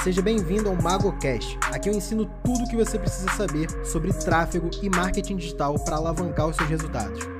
Seja bem-vindo ao MagoCast. Aqui eu ensino tudo o que você precisa saber sobre tráfego e marketing digital para alavancar os seus resultados.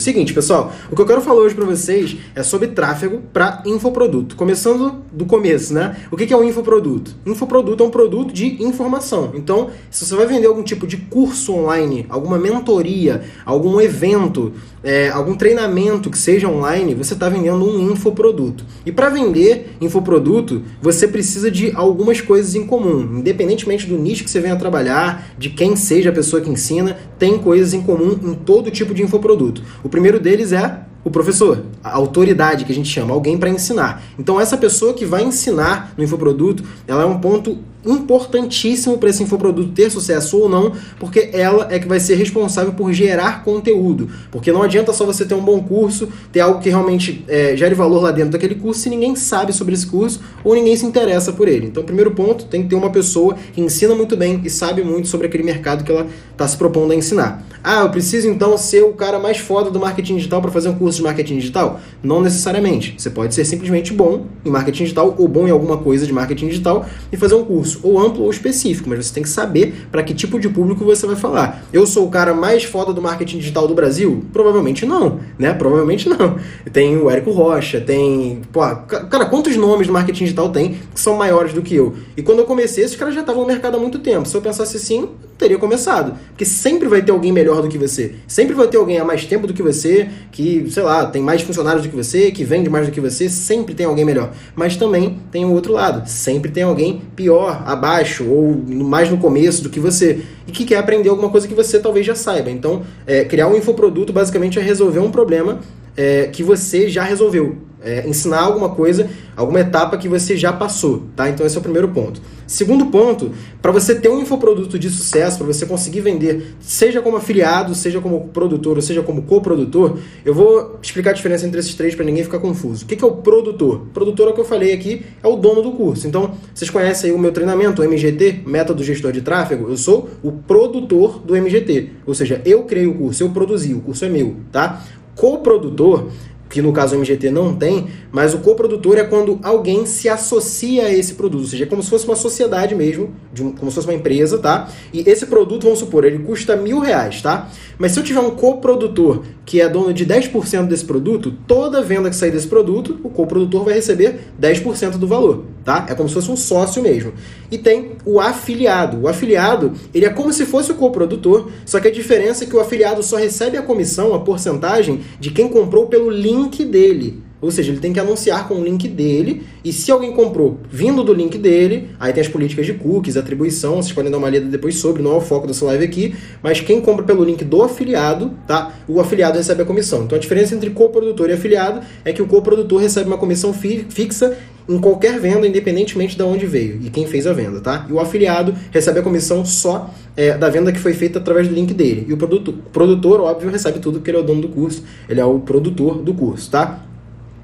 Seguinte, pessoal, o que eu quero falar hoje para vocês é sobre tráfego para infoproduto. Começando do começo, né? O que é um infoproduto? Infoproduto é um produto de informação. Então, se você vai vender algum tipo de curso online, alguma mentoria, algum evento, é, algum treinamento que seja online, você está vendendo um infoproduto. E para vender infoproduto, você precisa de algumas coisas em comum. Independentemente do nicho que você venha trabalhar, de quem seja a pessoa que ensina, tem coisas em comum em todo tipo de infoproduto. O primeiro deles é o professor, a autoridade que a gente chama, alguém para ensinar. Então essa pessoa que vai ensinar no infoproduto, ela é um ponto importantíssimo para esse infoproduto ter sucesso ou não, porque ela é que vai ser responsável por gerar conteúdo. Porque não adianta só você ter um bom curso, ter algo que realmente é, gere valor lá dentro daquele curso, se ninguém sabe sobre esse curso ou ninguém se interessa por ele. Então, primeiro ponto, tem que ter uma pessoa que ensina muito bem e sabe muito sobre aquele mercado que ela está se propondo a ensinar. Ah, eu preciso então ser o cara mais foda do marketing digital para fazer um curso de marketing digital? Não necessariamente. Você pode ser simplesmente bom em marketing digital ou bom em alguma coisa de marketing digital e fazer um curso ou amplo ou específico, mas você tem que saber para que tipo de público você vai falar. Eu sou o cara mais foda do marketing digital do Brasil? Provavelmente não, né? Provavelmente não. Tem o Érico Rocha, tem. Pô, cara, quantos nomes do marketing digital tem que são maiores do que eu? E quando eu comecei, esses caras já estavam no mercado há muito tempo. Se eu pensasse assim, teria começado. Porque sempre vai ter alguém melhor do que você. Sempre vai ter alguém há mais tempo do que você, que, sei lá, tem mais funcionários do que você, que vende mais do que você. Sempre tem alguém melhor. Mas também tem o outro lado. Sempre tem alguém pior, abaixo, ou mais no começo do que você. E que quer aprender alguma coisa que você talvez já saiba. Então, é, criar um infoproduto basicamente é resolver um problema é, que você já resolveu. É, ensinar alguma coisa, alguma etapa que você já passou, tá? Então esse é o primeiro ponto. Segundo ponto, para você ter um infoproduto de sucesso, para você conseguir vender, seja como afiliado, seja como produtor, ou seja como coprodutor, eu vou explicar a diferença entre esses três para ninguém ficar confuso. O que, é o produtor? O produtor é o que eu falei aqui, é o dono do curso. Então, vocês conhecem o meu treinamento, o MGT, Método Gestor de Tráfego? Eu sou o produtor do MGT, ou seja, eu criei o curso, eu produzi, o curso é meu, tá? Coprodutor que no caso o MGT não tem, mas o coprodutor é quando alguém se associa a esse produto, ou seja, é como se fosse uma sociedade mesmo, um, como se fosse uma empresa, tá? E esse produto, vamos supor, ele custa mil reais, tá? Mas se eu tiver um coprodutor que é dono de 10% desse produto, toda venda que sair desse produto, o coprodutor vai receber 10% do valor, tá? É como se fosse um sócio mesmo. E tem o afiliado. O afiliado, ele é como se fosse o coprodutor, só que a diferença é que o afiliado só recebe a comissão, a porcentagem de quem comprou pelo link link dele. Ou seja, ele tem que anunciar com o link dele. E se alguém comprou vindo do link dele, aí tem as políticas de cookies, atribuição. Vocês podem dar uma lida depois sobre, não é o foco dessa live aqui. Mas quem compra pelo link do afiliado, tá? O afiliado recebe a comissão. Então a diferença entre coprodutor e afiliado é que o coprodutor recebe uma comissão fi fixa em qualquer venda, independentemente de onde veio e quem fez a venda, tá? E o afiliado recebe a comissão só é, da venda que foi feita através do link dele. E o produtor, produtor, óbvio, recebe tudo porque ele é o dono do curso, ele é o produtor do curso, tá?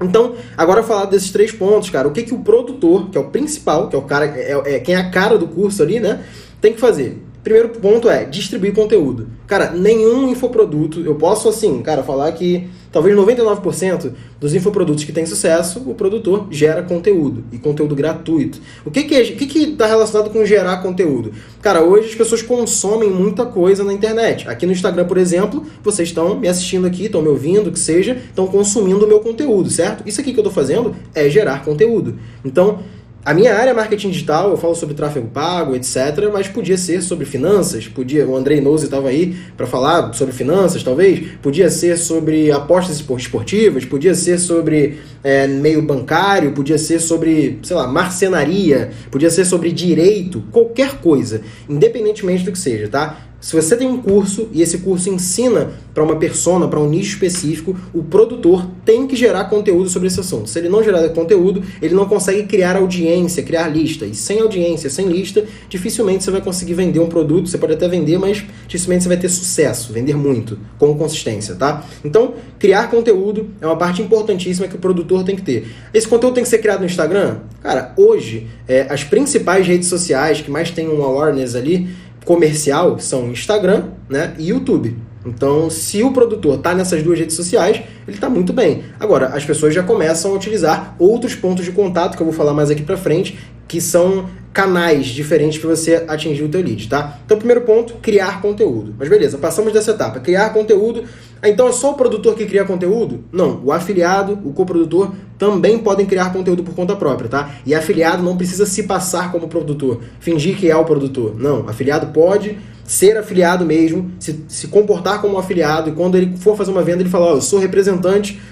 Então, agora falar desses três pontos, cara. O que, que o produtor, que é o principal, que é o cara, é, é quem é a cara do curso ali, né? Tem que fazer. Primeiro ponto é distribuir conteúdo. Cara, nenhum infoproduto, eu posso assim, cara, falar que talvez 99% dos infoprodutos que têm sucesso, o produtor gera conteúdo e conteúdo gratuito. O que que é, que que tá relacionado com gerar conteúdo? Cara, hoje as pessoas consomem muita coisa na internet. Aqui no Instagram, por exemplo, vocês estão me assistindo aqui, estão me ouvindo, que seja, estão consumindo o meu conteúdo, certo? Isso aqui que eu estou fazendo é gerar conteúdo. Então, a minha área é marketing digital, eu falo sobre tráfego pago, etc., mas podia ser sobre finanças, podia, o Andrei Nose estava aí para falar sobre finanças, talvez, podia ser sobre apostas esportivas, podia ser sobre é, meio bancário, podia ser sobre, sei lá, marcenaria, podia ser sobre direito, qualquer coisa, independentemente do que seja, tá? Se você tem um curso e esse curso ensina para uma persona, para um nicho específico, o produtor tem que gerar conteúdo sobre esse assunto. Se ele não gerar conteúdo, ele não consegue criar audiência, criar lista. E sem audiência, sem lista, dificilmente você vai conseguir vender um produto. Você pode até vender, mas dificilmente você vai ter sucesso, vender muito, com consistência, tá? Então, criar conteúdo é uma parte importantíssima que o produtor tem que ter. Esse conteúdo tem que ser criado no Instagram? Cara, hoje, é, as principais redes sociais que mais têm um awareness ali comercial são Instagram né, e YouTube. Então, se o produtor está nessas duas redes sociais, ele está muito bem. Agora, as pessoas já começam a utilizar outros pontos de contato, que eu vou falar mais aqui para frente, que são canais diferentes para você atingir o teu lead, tá? Então, primeiro ponto, criar conteúdo. Mas beleza, passamos dessa etapa. Criar conteúdo. Ah, então é só o produtor que cria conteúdo? Não, o afiliado, o coprodutor também podem criar conteúdo por conta própria, tá? E afiliado não precisa se passar como produtor, fingir que é o produtor. Não, afiliado pode ser afiliado mesmo, se, se comportar como um afiliado, e quando ele for fazer uma venda, ele fala, ó, oh, eu sou representante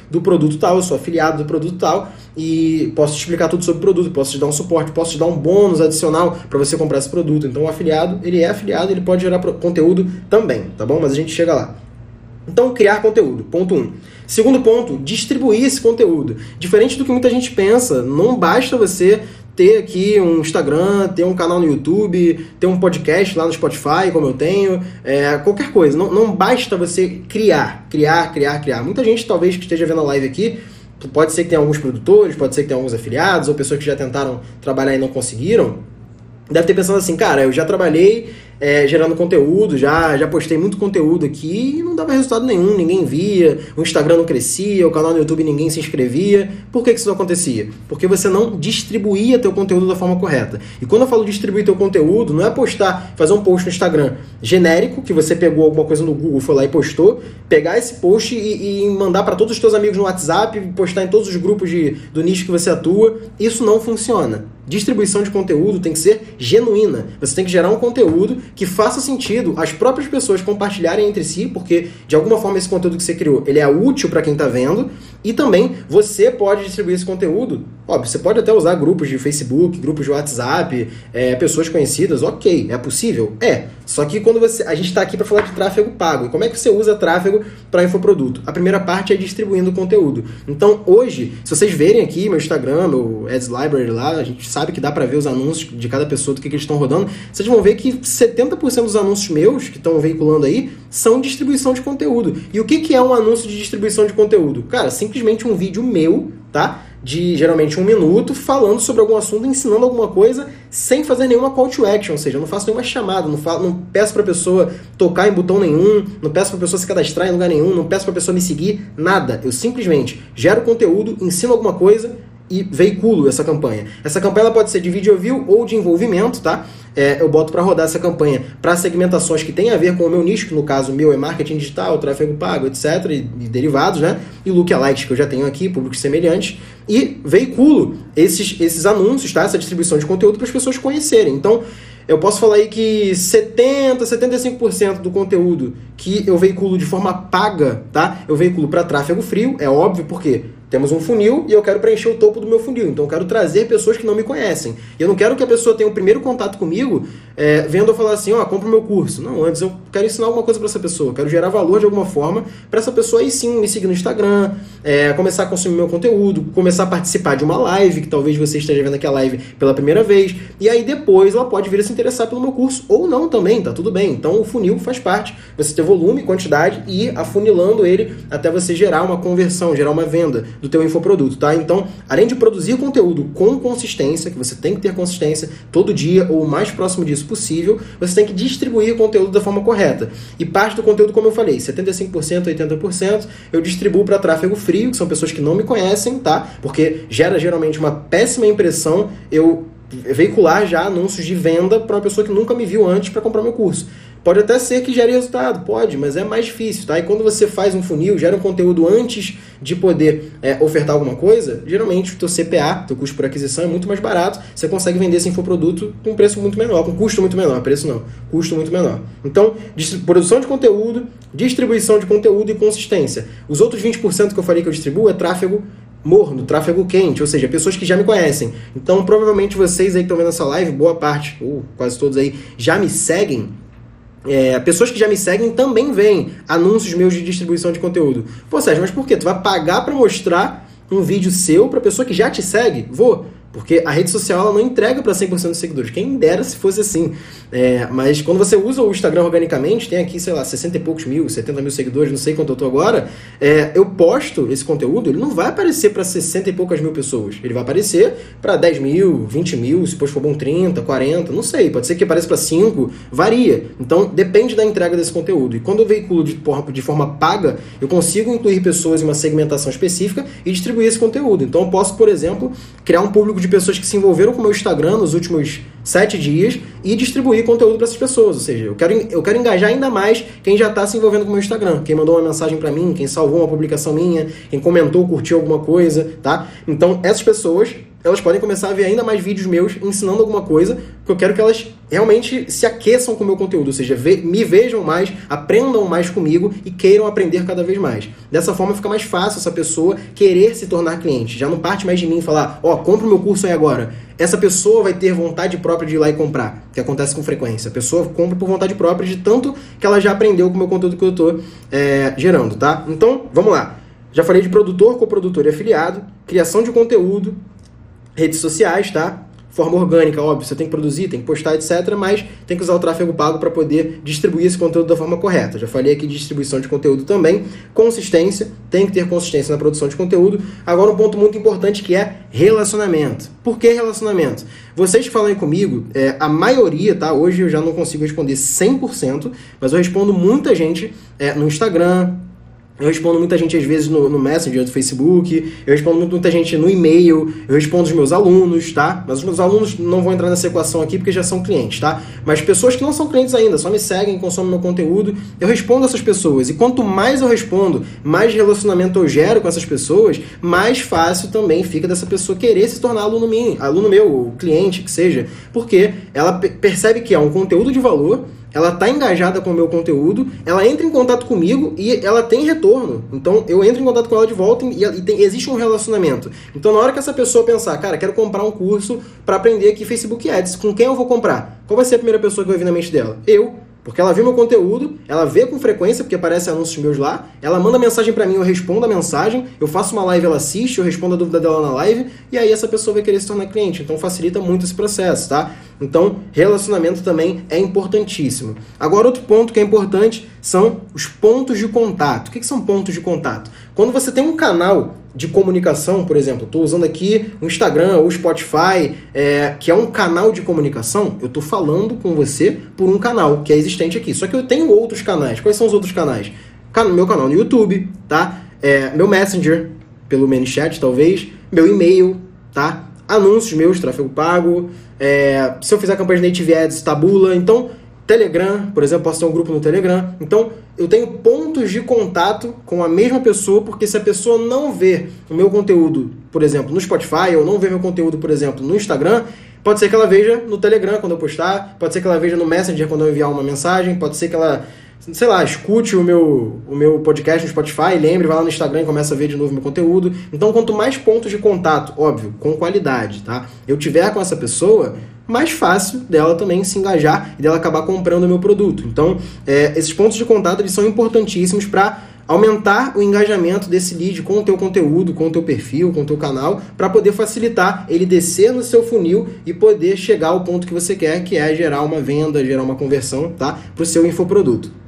do produto tal, eu sou afiliado do produto tal, e posso te explicar tudo sobre o produto, posso te dar um suporte, posso te dar um bônus adicional para você comprar esse produto. Então o afiliado, ele é afiliado, ele pode gerar conteúdo também, tá bom? Mas a gente chega lá. Então, criar conteúdo, ponto 1. Um. Segundo ponto, distribuir esse conteúdo. Diferente do que muita gente pensa, não basta você ter aqui um Instagram, ter um canal no YouTube, ter um podcast lá no Spotify, como eu tenho, é, qualquer coisa. Não, não basta você criar, criar, criar, criar. Muita gente, talvez, que esteja vendo a live aqui, pode ser que tenha alguns produtores, pode ser que tenha alguns afiliados, ou pessoas que já tentaram trabalhar e não conseguiram, deve ter pensado assim, cara, eu já trabalhei é, gerando conteúdo, já, já postei muito conteúdo aqui e não dava resultado nenhum, ninguém via, o Instagram não crescia, o canal no YouTube ninguém se inscrevia. Por que, que isso não acontecia? Porque você não distribuía teu conteúdo da forma correta. E quando eu falo distribuir teu conteúdo, não é postar, fazer um post no Instagram genérico, que você pegou alguma coisa no Google, foi lá e postou, pegar esse post e, e mandar para todos os teus amigos no WhatsApp, postar em todos os grupos de, do nicho que você atua. Isso não funciona. Distribuição de conteúdo tem que ser genuína. Você tem que gerar um conteúdo que faça sentido as próprias pessoas compartilharem entre si, porque de alguma forma esse conteúdo que você criou, ele é útil para quem está vendo, e também você pode distribuir esse conteúdo. Óbvio, você pode até usar grupos de Facebook, grupos de WhatsApp, é, pessoas conhecidas, ok, é possível? É. Só que quando você. A gente está aqui para falar de tráfego pago. E como é que você usa tráfego para infoproduto? A primeira parte é distribuindo conteúdo. Então, hoje, se vocês verem aqui meu Instagram, meu Ads Library lá, a gente sabe que dá para ver os anúncios de cada pessoa, do que, que eles estão rodando. Vocês vão ver que 70% dos anúncios meus que estão veiculando aí são distribuição de conteúdo. E o que, que é um anúncio de distribuição de conteúdo? Cara, simplesmente um vídeo meu, tá? de geralmente um minuto falando sobre algum assunto, ensinando alguma coisa sem fazer nenhuma call to action, ou seja, eu não faço nenhuma chamada, não, falo, não peço para a pessoa tocar em botão nenhum, não peço para a pessoa se cadastrar em lugar nenhum, não peço para a pessoa me seguir, nada. Eu simplesmente gero conteúdo, ensino alguma coisa e veiculo essa campanha. Essa campanha pode ser de video view ou de envolvimento, tá? É, eu boto para rodar essa campanha para segmentações que tem a ver com o meu nicho, que no caso meu é marketing digital, tráfego pago, etc. E, e derivados, né? E lookalikes que eu já tenho aqui, públicos semelhantes. E veiculo esses, esses anúncios, tá? Essa distribuição de conteúdo para as pessoas conhecerem. Então, eu posso falar aí que 70, 75% do conteúdo que eu veiculo de forma paga, tá? Eu veiculo para tráfego frio, é óbvio, porque temos um funil e eu quero preencher o topo do meu funil. Então eu quero trazer pessoas que não me conhecem. E eu não quero que a pessoa tenha o primeiro contato comigo é, vendo eu falar assim, ó, compra o meu curso. Não, antes eu quero ensinar alguma coisa para essa pessoa. Quero gerar valor de alguma forma para essa pessoa aí sim me seguir no Instagram, é, começar a consumir meu conteúdo, começar a participar de uma live, que talvez você esteja vendo aqui a live pela primeira vez. E aí depois ela pode vir a se interessar pelo meu curso. Ou não também, tá tudo bem. Então o funil faz parte. Você ter volume, quantidade e ir afunilando ele até você gerar uma conversão, gerar uma venda do teu infoproduto, tá? Então, além de produzir conteúdo com consistência, que você tem que ter consistência todo dia ou o mais próximo disso possível, você tem que distribuir o conteúdo da forma correta. E parte do conteúdo, como eu falei, 75%, 80%, eu distribuo para tráfego frio, que são pessoas que não me conhecem, tá? Porque gera geralmente uma péssima impressão eu veicular já anúncios de venda para uma pessoa que nunca me viu antes para comprar meu curso. Pode até ser que gere resultado, pode, mas é mais difícil, tá? E quando você faz um funil, gera um conteúdo antes de poder é, ofertar alguma coisa, geralmente o teu CPA, teu custo por aquisição, é muito mais barato, você consegue vender esse infoproduto com um preço muito menor, com custo muito menor, preço não, custo muito menor. Então, produção de conteúdo, distribuição de conteúdo e consistência. Os outros 20% que eu falei que eu distribuo é tráfego morno, tráfego quente, ou seja, pessoas que já me conhecem. Então, provavelmente vocês aí que estão vendo essa live, boa parte, ou quase todos aí, já me seguem é, pessoas que já me seguem também veem anúncios meus de distribuição de conteúdo. Pô, Sérgio, mas por quê? Tu vai pagar para mostrar um vídeo seu para pessoa que já te segue? Vou. Porque a rede social ela não entrega para 100% dos seguidores. Quem dera se fosse assim. É, mas quando você usa o Instagram organicamente, tem aqui, sei lá, 60 e poucos mil, 70 mil seguidores, não sei quanto eu tô agora. É, eu posto esse conteúdo, ele não vai aparecer para 60 e poucas mil pessoas. Ele vai aparecer para 10 mil, 20 mil, se depois for bom 30, 40, não sei. Pode ser que apareça para 5, varia. Então depende da entrega desse conteúdo. E quando eu veiculo de de forma paga, eu consigo incluir pessoas em uma segmentação específica e distribuir esse conteúdo. Então eu posso, por exemplo, criar um público de pessoas que se envolveram com o meu Instagram nos últimos sete dias e distribuir conteúdo para essas pessoas. Ou seja, eu quero, eu quero engajar ainda mais quem já está se envolvendo com o meu Instagram, quem mandou uma mensagem para mim, quem salvou uma publicação minha, quem comentou, curtiu alguma coisa, tá? Então, essas pessoas elas podem começar a ver ainda mais vídeos meus ensinando alguma coisa, porque eu quero que elas realmente se aqueçam com o meu conteúdo, ou seja, ve me vejam mais, aprendam mais comigo e queiram aprender cada vez mais. Dessa forma fica mais fácil essa pessoa querer se tornar cliente. Já não parte mais de mim falar, ó, oh, compra o meu curso aí agora. Essa pessoa vai ter vontade própria de ir lá e comprar, que acontece com frequência. A pessoa compra por vontade própria de tanto que ela já aprendeu com o meu conteúdo que eu estou é, gerando, tá? Então, vamos lá. Já falei de produtor, coprodutor e afiliado, criação de conteúdo, redes sociais, tá? Forma orgânica, óbvio, você tem que produzir, tem que postar, etc. Mas tem que usar o tráfego pago para poder distribuir esse conteúdo da forma correta. Já falei aqui de distribuição de conteúdo também. Consistência, tem que ter consistência na produção de conteúdo. Agora, um ponto muito importante que é relacionamento. Por que relacionamento? Vocês que falam aí comigo, é, a maioria, tá? Hoje eu já não consigo responder 100%, mas eu respondo muita gente é, no Instagram, eu respondo muita gente às vezes no, no Messenger do Facebook, eu respondo muita gente no e-mail, eu respondo os meus alunos, tá? Mas os meus alunos não vão entrar nessa equação aqui porque já são clientes, tá? Mas pessoas que não são clientes ainda, só me seguem, consomem meu conteúdo, eu respondo essas pessoas. E quanto mais eu respondo, mais relacionamento eu gero com essas pessoas, mais fácil também fica dessa pessoa querer se tornar aluno meu, aluno meu, cliente, que seja, porque ela percebe que é um conteúdo de valor ela está engajada com o meu conteúdo, ela entra em contato comigo e ela tem retorno. Então eu entro em contato com ela de volta e, e tem, existe um relacionamento. Então na hora que essa pessoa pensar, cara, quero comprar um curso para aprender aqui Facebook Ads, com quem eu vou comprar? Qual vai ser a primeira pessoa que vai vir na mente dela? Eu. Porque ela vê meu conteúdo, ela vê com frequência, porque aparece anúncios meus lá, ela manda mensagem para mim, eu respondo a mensagem, eu faço uma live, ela assiste, eu respondo a dúvida dela na live, e aí essa pessoa vai querer se tornar cliente. Então facilita muito esse processo, tá? Então, relacionamento também é importantíssimo. Agora, outro ponto que é importante são os pontos de contato. O que, que são pontos de contato? Quando você tem um canal de comunicação, por exemplo, estou usando aqui o Instagram ou o Spotify, é, que é um canal de comunicação, eu estou falando com você por um canal que é existente aqui. Só que eu tenho outros canais. Quais são os outros canais? Meu canal no YouTube, tá? É, meu Messenger, pelo ManyChat, talvez. Meu e-mail, tá? Anúncios meus, tráfego pago. É, se eu fizer campanha de Native Ads, tabula. Então, Telegram, por exemplo, posso ter um grupo no Telegram. Então, eu tenho pontos de contato com a mesma pessoa, porque se a pessoa não vê o meu conteúdo, por exemplo, no Spotify, ou não vê meu conteúdo, por exemplo, no Instagram, pode ser que ela veja no Telegram quando eu postar, pode ser que ela veja no Messenger quando eu enviar uma mensagem, pode ser que ela, sei lá, escute o meu, o meu podcast no Spotify, lembre, vai lá no Instagram e começa a ver de novo meu conteúdo. Então, quanto mais pontos de contato, óbvio, com qualidade, tá? Eu tiver com essa pessoa, mais fácil dela também se engajar e dela acabar comprando o meu produto. Então, é, esses pontos de contato eles são importantíssimos para aumentar o engajamento desse lead com o teu conteúdo, com o teu perfil, com o teu canal, para poder facilitar ele descer no seu funil e poder chegar ao ponto que você quer, que é gerar uma venda, gerar uma conversão, tá? Para o seu infoproduto.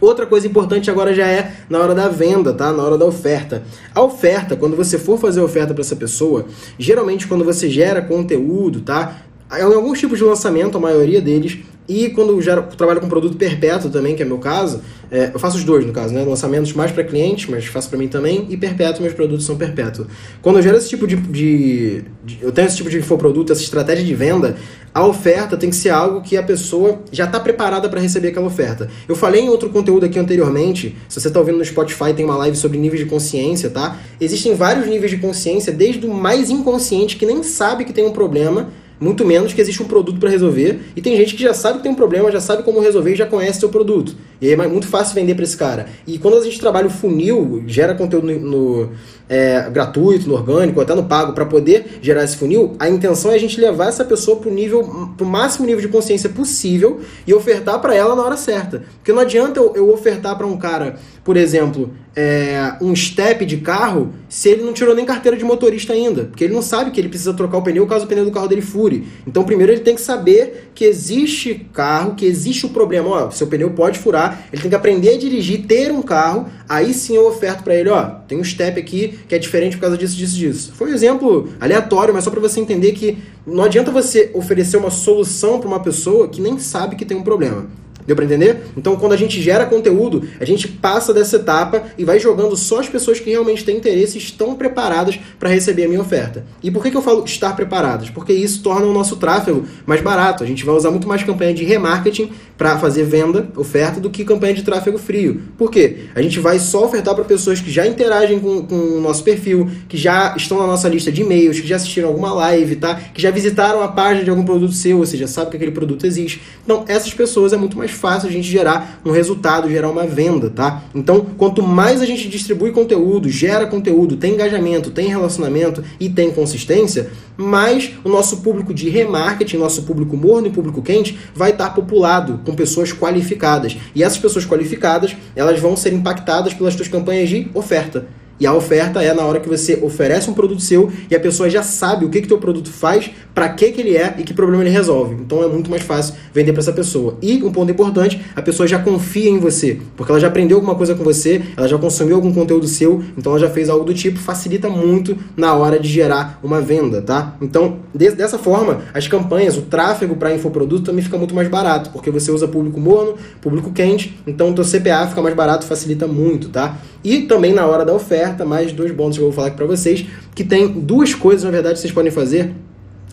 Outra coisa importante agora já é na hora da venda, tá? Na hora da oferta. A oferta, quando você for fazer oferta para essa pessoa, geralmente quando você gera conteúdo, tá? em alguns tipos de lançamento, a maioria deles, e quando gero, trabalho com produto perpétuo também, que é meu caso, é, eu faço os dois no caso, né? Lançamentos mais para clientes, mas faço para mim também, e perpétuo, meus produtos são perpétuos. Quando eu gero esse tipo de, de, de, Eu tenho esse tipo de infoproduto, essa estratégia de venda, a oferta tem que ser algo que a pessoa já está preparada para receber aquela oferta. Eu falei em outro conteúdo aqui anteriormente, se você está ouvindo no Spotify, tem uma live sobre níveis de consciência, tá? Existem vários níveis de consciência, desde o mais inconsciente, que nem sabe que tem um problema muito menos que existe um produto para resolver. E tem gente que já sabe que tem um problema, já sabe como resolver e já conhece seu produto. E aí é muito fácil vender para esse cara. E quando a gente trabalha o funil, gera conteúdo no, no, é, gratuito, no orgânico, até no pago, para poder gerar esse funil, a intenção é a gente levar essa pessoa para o nível, pro máximo nível de consciência possível e ofertar para ela na hora certa. Porque não adianta eu, eu ofertar para um cara, por exemplo, é, um step de carro se ele não tirou nem carteira de motorista ainda. Porque ele não sabe que ele precisa trocar o pneu caso o pneu do carro dele fure. Então, primeiro ele tem que saber que existe carro, que existe o problema. Ó, seu pneu pode furar, ele tem que aprender a dirigir, ter um carro. Aí sim eu oferto para ele: ó, tem um step aqui que é diferente por causa disso, disso, disso. Foi um exemplo aleatório, mas só para você entender que não adianta você oferecer uma solução para uma pessoa que nem sabe que tem um problema. Deu para entender? Então, quando a gente gera conteúdo, a gente passa dessa etapa e vai jogando só as pessoas que realmente têm interesse e estão preparadas para receber a minha oferta. E por que, que eu falo estar preparadas? Porque isso torna o nosso tráfego mais barato. A gente vai usar muito mais campanha de remarketing para fazer venda, oferta, do que campanha de tráfego frio. Por quê? A gente vai só ofertar para pessoas que já interagem com, com o nosso perfil, que já estão na nossa lista de e-mails, que já assistiram alguma live, tá? Que já visitaram a página de algum produto seu, ou seja, sabe que aquele produto existe. Então, essas pessoas é muito mais fácil a gente gerar um resultado, gerar uma venda, tá? Então, quanto mais a gente distribui conteúdo, gera conteúdo, tem engajamento, tem relacionamento e tem consistência, mais o nosso público de remarketing, nosso público morno e público quente vai estar populado com pessoas qualificadas. E essas pessoas qualificadas, elas vão ser impactadas pelas suas campanhas de oferta. E a oferta é na hora que você oferece um produto seu e a pessoa já sabe o que que teu produto faz, para que que ele é e que problema ele resolve. Então é muito mais fácil vender para essa pessoa. E um ponto importante, a pessoa já confia em você, porque ela já aprendeu alguma coisa com você, ela já consumiu algum conteúdo seu, então ela já fez algo do tipo, facilita muito na hora de gerar uma venda, tá? Então, de, dessa forma, as campanhas, o tráfego para infoproduto também fica muito mais barato, porque você usa público morno, público quente, então o teu CPA fica mais barato, facilita muito, tá? E também na hora da oferta, mais dois bônus que eu vou falar aqui para vocês, que tem duas coisas, na verdade, que vocês podem fazer.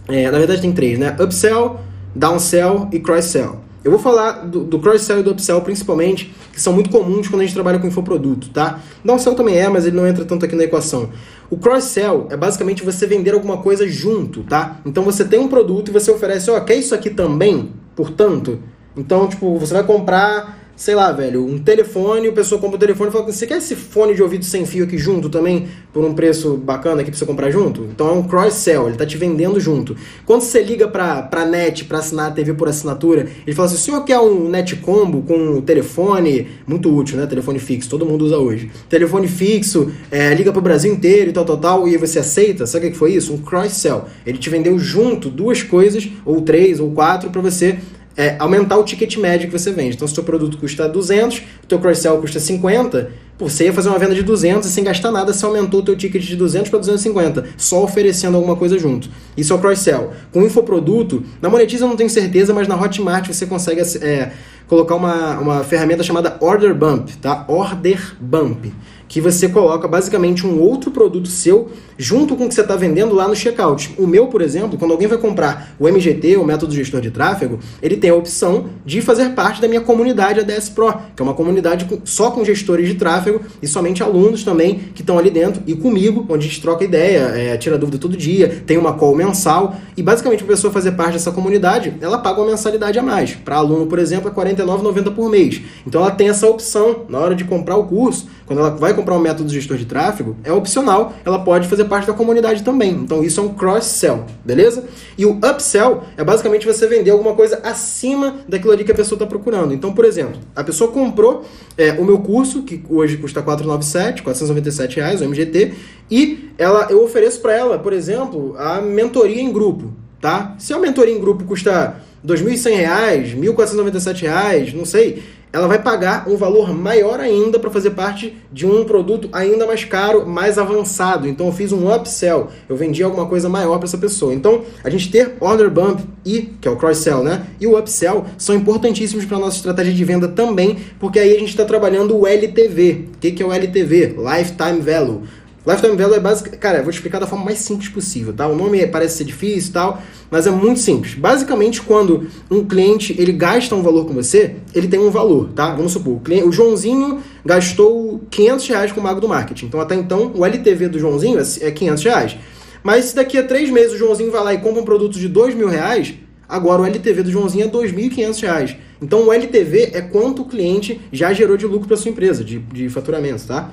É, na verdade, tem três, né? Upsell, downsell e cross-sell. Eu vou falar do, do cross-sell e do upsell principalmente, que são muito comuns quando a gente trabalha com infoproduto, tá? Downsell também é, mas ele não entra tanto aqui na equação. O cross-sell é basicamente você vender alguma coisa junto, tá? Então você tem um produto e você oferece, ó, quer isso aqui também? Portanto, então, tipo, você vai comprar sei lá, velho, um telefone, o pessoa compra o telefone e fala, você quer esse fone de ouvido sem fio aqui junto também, por um preço bacana aqui pra você comprar junto? Então é um cross-sell, ele tá te vendendo junto. Quando você liga pra, pra net, pra assinar a TV por assinatura, ele fala assim, o senhor quer um net combo com telefone, muito útil, né, telefone fixo, todo mundo usa hoje. Telefone fixo, é, liga pro Brasil inteiro e tal, tal, tal, e você aceita, sabe o que foi isso? Um cross-sell. Ele te vendeu junto duas coisas, ou três, ou quatro, para você é, aumentar o ticket médio que você vende. Então, se o seu produto custa 200, o teu cross-sell custa 50, pô, você ia fazer uma venda de 200 e sem gastar nada, você aumentou o teu ticket de 200 para 250, só oferecendo alguma coisa junto. Isso é o cross-sell. Com infoproduto, na Monetiza eu não tenho certeza, mas na Hotmart você consegue é, colocar uma, uma ferramenta chamada Order Bump, tá? Order Bump que você coloca basicamente um outro produto seu junto com o que você está vendendo lá no checkout. O meu, por exemplo, quando alguém vai comprar o MGT, o método gestor de tráfego, ele tem a opção de fazer parte da minha comunidade ADS Pro, que é uma comunidade só com gestores de tráfego e somente alunos também que estão ali dentro e comigo, onde a gente troca ideia, é, tira dúvida todo dia, tem uma call mensal e basicamente a pessoa fazer parte dessa comunidade, ela paga uma mensalidade a mais. Para aluno, por exemplo, é R$ 49,90 por mês. Então ela tem essa opção na hora de comprar o curso, quando ela vai comprar um método gestor de tráfego, é opcional, ela pode fazer parte da comunidade também. Então isso é um cross-sell, beleza? E o upsell é basicamente você vender alguma coisa acima daquilo ali que a pessoa está procurando. Então, por exemplo, a pessoa comprou é, o meu curso, que hoje custa 497, 497 reais, o MGT, e ela, eu ofereço para ela, por exemplo, a mentoria em grupo, tá? Se a mentoria em grupo custa R$ 2.100, R$ 1.497, não sei, ela vai pagar um valor maior ainda para fazer parte de um produto ainda mais caro, mais avançado. Então eu fiz um upsell, eu vendi alguma coisa maior para essa pessoa. Então a gente ter order bump e que é o cross sell, né? E o upsell são importantíssimos para nossa estratégia de venda também, porque aí a gente está trabalhando o LTV. O que, que é o LTV? Lifetime Value. Lifetime Value é básico. Cara, eu vou explicar da forma mais simples possível, tá? O nome parece ser difícil e tal, mas é muito simples. Basicamente, quando um cliente ele gasta um valor com você, ele tem um valor, tá? Vamos supor, o, cliente, o Joãozinho gastou 500 reais com o Mago do Marketing. Então, até então, o LTV do Joãozinho é 500 reais. Mas se daqui a três meses o Joãozinho vai lá e compra um produto de 2 mil reais, agora o LTV do Joãozinho é 2.500 reais. Então, o LTV é quanto o cliente já gerou de lucro para sua empresa, de, de faturamento, tá?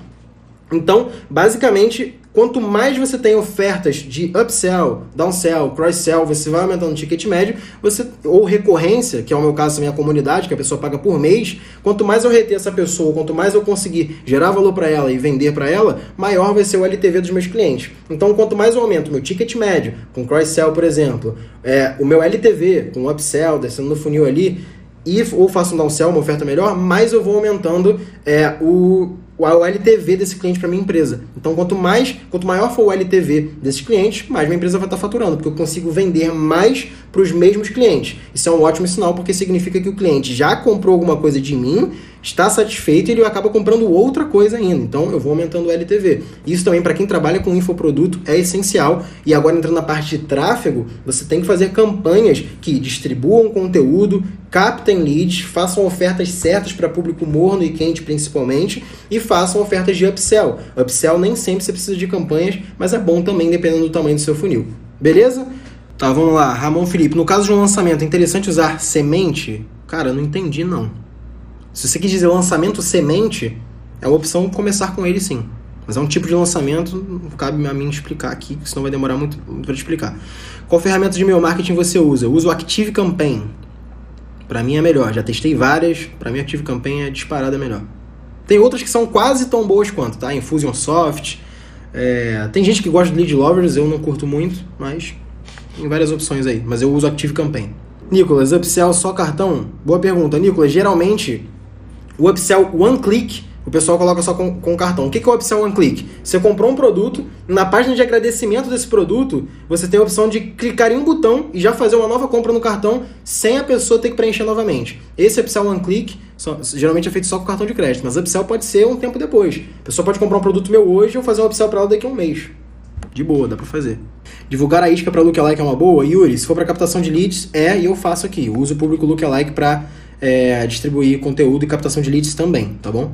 Então, basicamente, quanto mais você tem ofertas de upsell, downsell, cross-sell, você vai aumentando o ticket médio, você ou recorrência, que é o meu caso a comunidade, que a pessoa paga por mês, quanto mais eu reter essa pessoa, quanto mais eu conseguir gerar valor para ela e vender para ela, maior vai ser o LTV dos meus clientes. Então, quanto mais eu aumento meu ticket médio, com cross-sell, por exemplo, é, o meu LTV, com upsell, descendo no funil ali, e ou faço um downsell, uma oferta melhor, mais eu vou aumentando é, o o LTV desse cliente para minha empresa. Então, quanto mais, quanto maior for o LTV desses clientes, mais minha empresa vai estar faturando, porque eu consigo vender mais para os mesmos clientes. Isso é um ótimo sinal, porque significa que o cliente já comprou alguma coisa de mim, está satisfeito ele acaba comprando outra coisa ainda. Então, eu vou aumentando o LTV. Isso também, para quem trabalha com infoproduto, é essencial. E agora, entrando na parte de tráfego, você tem que fazer campanhas que distribuam conteúdo, captem leads, façam ofertas certas para público morno e quente principalmente e façam ofertas de upsell. Upsell nem sempre você precisa de campanhas, mas é bom também dependendo do tamanho do seu funil. Beleza? Tá, vamos lá. Ramon Felipe, no caso de um lançamento, é interessante usar semente? Cara, eu não entendi não. Se você quis dizer lançamento semente, é uma opção começar com ele sim. Mas é um tipo de lançamento, não cabe a mim explicar aqui, senão vai demorar muito, para explicar. Qual ferramenta de e-mail marketing você usa? Eu uso o Active Campaign. Para mim é melhor. Já testei várias. Para mim, Active Campaign é disparada melhor. Tem outras que são quase tão boas quanto, tá? Infusionsoft. É... Tem gente que gosta de Lead Lovers, eu não curto muito, mas tem várias opções aí. Mas eu uso Active Campaign. Nicolas, upsell só cartão? Boa pergunta. Nicolas, geralmente o upsell one click o pessoal coloca só com, com cartão. O que, que é o upsell one click? Você comprou um produto, na página de agradecimento desse produto, você tem a opção de clicar em um botão e já fazer uma nova compra no cartão sem a pessoa ter que preencher novamente. Esse upsell one click só, geralmente é feito só com cartão de crédito, mas upsell pode ser um tempo depois. A pessoa pode comprar um produto meu hoje eu fazer um upsell para ela daqui a um mês. De boa, dá para fazer. Divulgar a isca para lookalike é uma boa? Yuri, se for para captação de leads, é e eu faço aqui. Eu uso o público lookalike para é, distribuir conteúdo e captação de leads também, tá bom?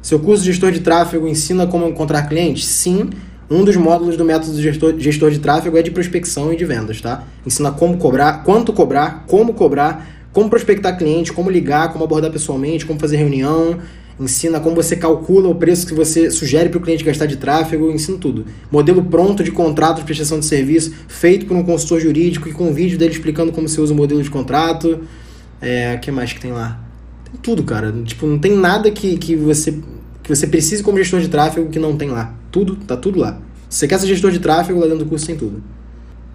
Seu curso de gestor de tráfego ensina como encontrar clientes? Sim. Um dos módulos do método gestor, gestor de tráfego é de prospecção e de vendas, tá? Ensina como cobrar, quanto cobrar, como cobrar, como prospectar cliente, como ligar, como abordar pessoalmente, como fazer reunião, ensina como você calcula o preço que você sugere para o cliente gastar de tráfego, ensina tudo. Modelo pronto de contrato de prestação de serviço, feito por um consultor jurídico e com um vídeo dele explicando como você usa o modelo de contrato. É, o que mais que tem lá? Tem tudo, cara. Tipo, não tem nada que, que, você, que você precise como gestor de tráfego que não tem lá. Tudo, tá tudo lá. Você quer ser gestor de tráfego, lá dentro do curso tem tudo.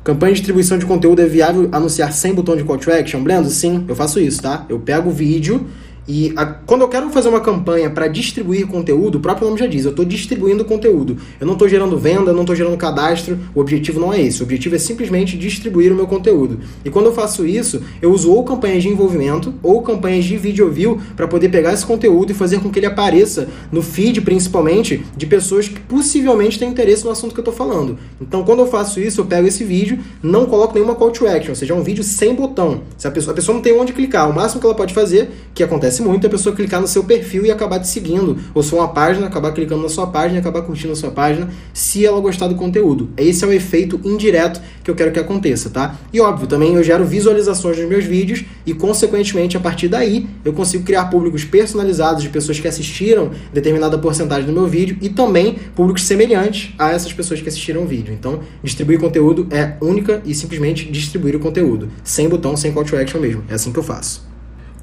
Campanha de distribuição de conteúdo é viável anunciar sem botão de call to action? Blendo? Sim, eu faço isso, tá? Eu pego o vídeo e a, quando eu quero fazer uma campanha para distribuir conteúdo, o próprio nome já diz, eu estou distribuindo conteúdo. Eu não estou gerando venda, não estou gerando cadastro. O objetivo não é esse. O objetivo é simplesmente distribuir o meu conteúdo. E quando eu faço isso, eu uso ou campanhas de envolvimento ou campanhas de video view para poder pegar esse conteúdo e fazer com que ele apareça no feed, principalmente, de pessoas que possivelmente têm interesse no assunto que eu estou falando. Então, quando eu faço isso, eu pego esse vídeo, não coloco nenhuma call to action, ou seja, é um vídeo sem botão. Se a pessoa, a pessoa não tem onde clicar, o máximo que ela pode fazer, que acontece acontece muito a pessoa clicar no seu perfil e acabar te seguindo, ou sua uma página, acabar clicando na sua página acabar curtindo a sua página, se ela gostar do conteúdo. Esse é o efeito indireto que eu quero que aconteça, tá? E óbvio, também eu gero visualizações nos meus vídeos e, consequentemente, a partir daí, eu consigo criar públicos personalizados de pessoas que assistiram determinada porcentagem do meu vídeo e também públicos semelhantes a essas pessoas que assistiram o vídeo. Então, distribuir conteúdo é única e simplesmente distribuir o conteúdo, sem botão, sem call to action mesmo. É assim que eu faço.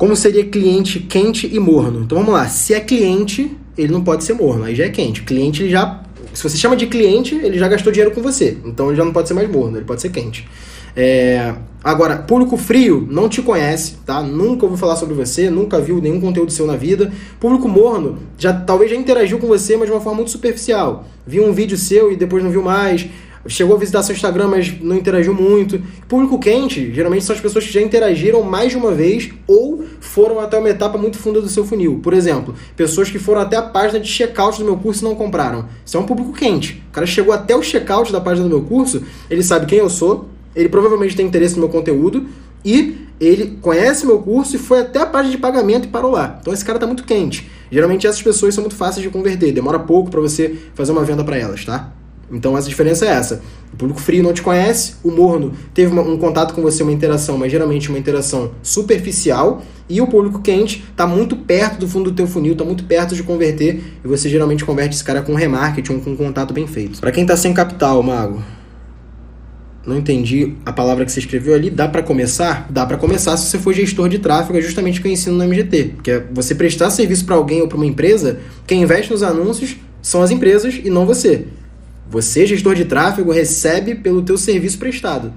Como seria cliente quente e morno? Então vamos lá. Se é cliente, ele não pode ser morno, aí já é quente. cliente, ele já. Se você chama de cliente, ele já gastou dinheiro com você. Então ele já não pode ser mais morno, ele pode ser quente. É... Agora, público frio não te conhece, tá? Nunca ouviu falar sobre você, nunca viu nenhum conteúdo seu na vida. Público morno já talvez já interagiu com você, mas de uma forma muito superficial. Viu um vídeo seu e depois não viu mais chegou a visitar seu Instagram, mas não interagiu muito. Público quente, geralmente são as pessoas que já interagiram mais de uma vez ou foram até uma etapa muito funda do seu funil. Por exemplo, pessoas que foram até a página de checkout do meu curso e não compraram. Isso é um público quente. O cara chegou até o checkout da página do meu curso, ele sabe quem eu sou, ele provavelmente tem interesse no meu conteúdo e ele conhece meu curso e foi até a página de pagamento e parou lá. Então esse cara está muito quente. Geralmente essas pessoas são muito fáceis de converter, demora pouco para você fazer uma venda para elas, tá? Então essa diferença é essa. O público frio não te conhece, o morno teve uma, um contato com você, uma interação, mas geralmente uma interação superficial, e o público quente está muito perto do fundo do teu funil, está muito perto de converter, e você geralmente converte esse cara com remarketing, com um contato bem feito. Para quem está sem capital, mago, não entendi a palavra que você escreveu ali. Dá para começar? Dá para começar se você for gestor de tráfego, é justamente o que eu ensino no MGT. Que é você prestar serviço para alguém ou para uma empresa, quem investe nos anúncios são as empresas e não você. Você, gestor de tráfego, recebe pelo teu serviço prestado.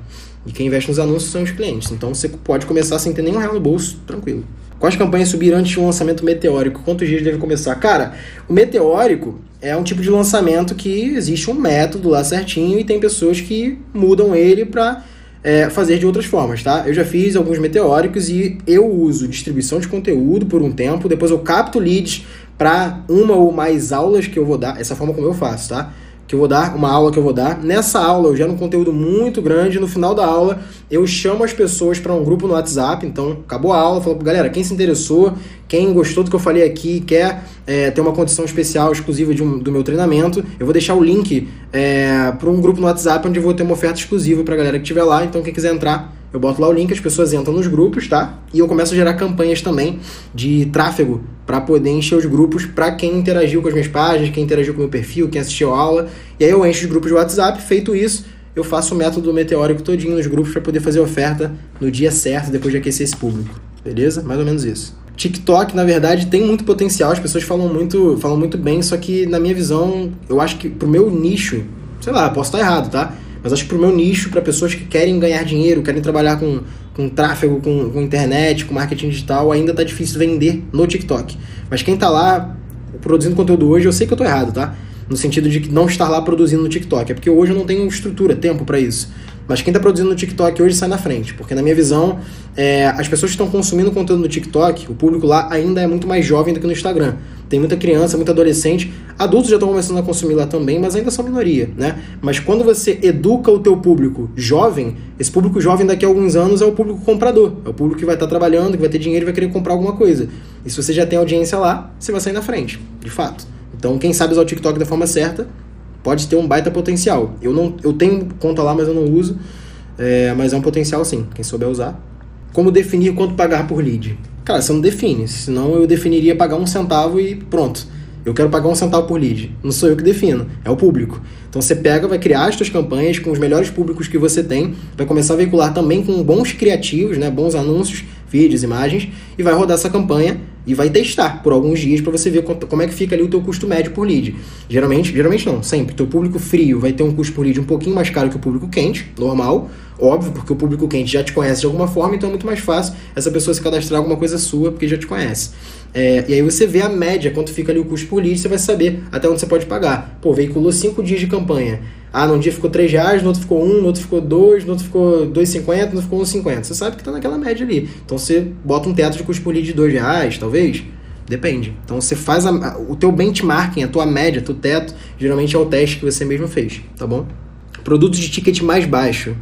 E quem investe nos anúncios são os clientes. Então você pode começar sem ter nenhum real no bolso, tranquilo. Quais campanhas subiram antes de um lançamento meteórico? Quantos dias deve começar? Cara, o meteórico é um tipo de lançamento que existe um método lá certinho e tem pessoas que mudam ele para é, fazer de outras formas, tá? Eu já fiz alguns meteóricos e eu uso distribuição de conteúdo por um tempo, depois eu capto leads para uma ou mais aulas que eu vou dar, essa forma como eu faço, tá? Que eu vou dar, uma aula que eu vou dar. Nessa aula eu gero um conteúdo muito grande. No final da aula eu chamo as pessoas para um grupo no WhatsApp. Então, acabou a aula, falo, galera, quem se interessou, quem gostou do que eu falei aqui, quer é, ter uma condição especial, exclusiva um, do meu treinamento, eu vou deixar o link é, para um grupo no WhatsApp onde eu vou ter uma oferta exclusiva para galera que estiver lá. Então, quem quiser entrar, eu boto lá o link, as pessoas entram nos grupos, tá? E eu começo a gerar campanhas também de tráfego para poder encher os grupos para quem interagiu com as minhas páginas, quem interagiu com o meu perfil, quem assistiu a aula. E aí eu encho os grupos de WhatsApp. Feito isso, eu faço o método meteórico todinho nos grupos para poder fazer oferta no dia certo, depois de aquecer esse público. Beleza? Mais ou menos isso. TikTok, na verdade, tem muito potencial. As pessoas falam muito, falam muito bem, só que na minha visão, eu acho que pro meu nicho, sei lá, posso estar errado, tá? Mas acho que pro meu nicho, para pessoas que querem ganhar dinheiro, querem trabalhar com, com tráfego, com, com internet, com marketing digital, ainda tá difícil vender no TikTok. Mas quem tá lá produzindo conteúdo hoje, eu sei que eu tô errado, tá? No sentido de não estar lá produzindo no TikTok. É porque hoje eu não tenho estrutura, tempo para isso. Mas quem está produzindo no TikTok hoje sai na frente, porque na minha visão, é, as pessoas que estão consumindo conteúdo no TikTok, o público lá ainda é muito mais jovem do que no Instagram. Tem muita criança, muito adolescente, adultos já estão começando a consumir lá também, mas ainda são minoria, né? Mas quando você educa o teu público jovem, esse público jovem daqui a alguns anos é o público comprador, é o público que vai estar tá trabalhando, que vai ter dinheiro e vai querer comprar alguma coisa. E se você já tem audiência lá, você vai sair na frente, de fato. Então, quem sabe usar o TikTok da forma certa, pode ter um baita potencial. Eu não, eu tenho conta lá, mas eu não uso. É, mas é um potencial sim, quem souber usar. Como definir quanto pagar por lead? Cara, você não define, senão eu definiria pagar um centavo e pronto. Eu quero pagar um centavo por lead. Não sou eu que defino, é o público. Então você pega, vai criar as suas campanhas com os melhores públicos que você tem, vai começar a veicular também com bons criativos, né, bons anúncios, vídeos, imagens, e vai rodar essa campanha e vai testar por alguns dias para você ver como é que fica ali o teu custo médio por lead. Geralmente, geralmente não, sempre. Teu público frio vai ter um custo por lead um pouquinho mais caro que o público quente, normal, óbvio, porque o público quente já te conhece de alguma forma, então é muito mais fácil essa pessoa se cadastrar alguma coisa sua porque já te conhece. É, e aí você vê a média, quanto fica ali o custo por lead, você vai saber até onde você pode pagar. Pô, veiculou 5 dias de campanha. Ah, num dia ficou 3 reais, no outro ficou 1, no outro ficou 2, no outro ficou 2,50, no outro ficou 1,50. Você sabe que está naquela média ali. Então você bota um teto de custo por lead de 2 reais, talvez. Depende. Então você faz a, o teu benchmarking, a tua média, teu teto, geralmente é o teste que você mesmo fez, tá bom? Produtos de ticket mais baixo.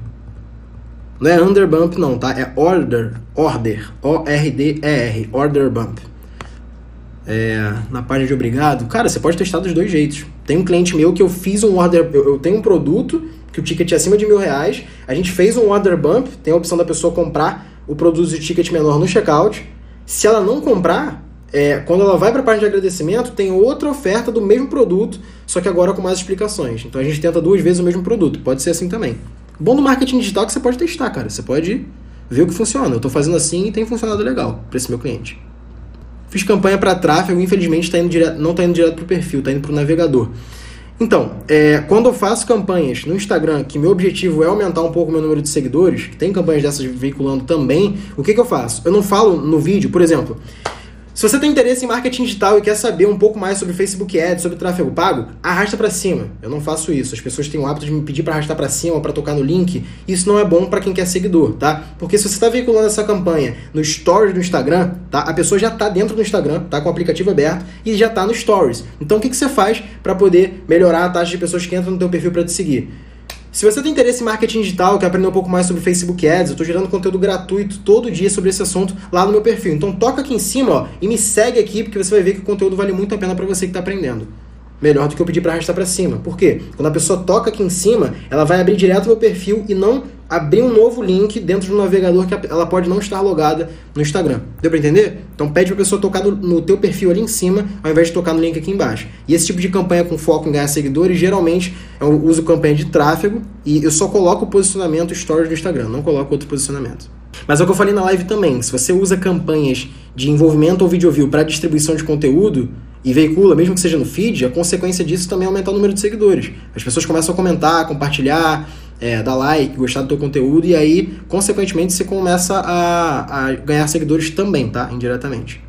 Não é under bump não, tá? É order, order, O-R-D-E-R, order bump é, na página de obrigado, cara, você pode testar dos dois jeitos. Tem um cliente meu que eu fiz um order, eu, eu tenho um produto que o ticket é acima de mil reais, a gente fez um order bump, tem a opção da pessoa comprar o produto de ticket menor no checkout. Se ela não comprar, é, quando ela vai para a página de agradecimento, tem outra oferta do mesmo produto, só que agora com mais explicações. Então a gente tenta duas vezes o mesmo produto, pode ser assim também. Bom do marketing digital é que você pode testar, cara. Você pode ver o que funciona. Eu estou fazendo assim e tem funcionado legal para esse meu cliente. Fiz campanha para tráfego, infelizmente tá indo direto, não está indo direto para o perfil, está indo para o navegador. Então, é, quando eu faço campanhas no Instagram, que meu objetivo é aumentar um pouco o meu número de seguidores, que tem campanhas dessas veiculando também, o que, que eu faço? Eu não falo no vídeo, por exemplo, se você tem interesse em marketing digital e quer saber um pouco mais sobre Facebook Ads, sobre tráfego pago, arrasta para cima. Eu não faço isso. As pessoas têm o hábito de me pedir para arrastar para cima para tocar no link. Isso não é bom para quem quer seguidor, tá? Porque se você está veiculando essa campanha no Stories do Instagram, tá? A pessoa já está dentro do Instagram, tá com o aplicativo aberto e já está no Stories. Então o que, que você faz para poder melhorar a taxa de pessoas que entram no teu perfil para te seguir? Se você tem interesse em marketing digital, quer aprender um pouco mais sobre Facebook Ads, eu estou gerando conteúdo gratuito todo dia sobre esse assunto lá no meu perfil. Então toca aqui em cima ó, e me segue aqui, porque você vai ver que o conteúdo vale muito a pena para você que está aprendendo. Melhor do que eu pedir para arrastar para cima. Por quê? Quando a pessoa toca aqui em cima, ela vai abrir direto meu perfil e não abrir um novo link dentro do navegador que ela pode não estar logada no Instagram. Deu para entender? Então pede para a pessoa tocar no, teu perfil ali em cima, ao invés de tocar no link aqui embaixo. E esse tipo de campanha com foco em ganhar seguidores, geralmente eu uso campanha de tráfego e eu só coloco o posicionamento stories no Instagram, não coloco outro posicionamento. Mas é o que eu falei na live também, se você usa campanhas de envolvimento ou video view para distribuição de conteúdo, e veicula, mesmo que seja no feed, a consequência disso também é aumentar o número de seguidores. As pessoas começam a comentar, compartilhar, é, dar like, gostar do teu conteúdo, e aí, consequentemente, você começa a, a ganhar seguidores também, tá? Indiretamente.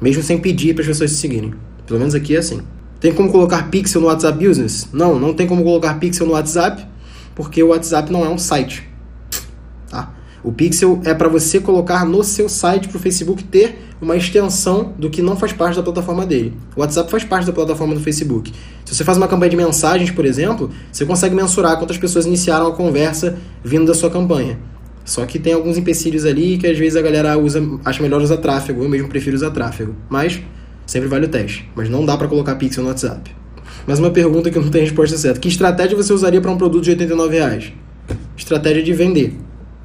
Mesmo sem pedir para as pessoas se seguirem. Pelo menos aqui é assim. Tem como colocar pixel no WhatsApp Business? Não, não tem como colocar pixel no WhatsApp, porque o WhatsApp não é um site. O pixel é para você colocar no seu site para o Facebook ter uma extensão do que não faz parte da plataforma dele. O WhatsApp faz parte da plataforma do Facebook. Se você faz uma campanha de mensagens, por exemplo, você consegue mensurar quantas pessoas iniciaram a conversa vindo da sua campanha. Só que tem alguns empecilhos ali que às vezes a galera usa, acha melhor usar tráfego. Eu mesmo prefiro usar tráfego. Mas sempre vale o teste. Mas não dá para colocar pixel no WhatsApp. Mas uma pergunta que não tem resposta certa. Que estratégia você usaria para um produto de 89 reais? Estratégia de vender.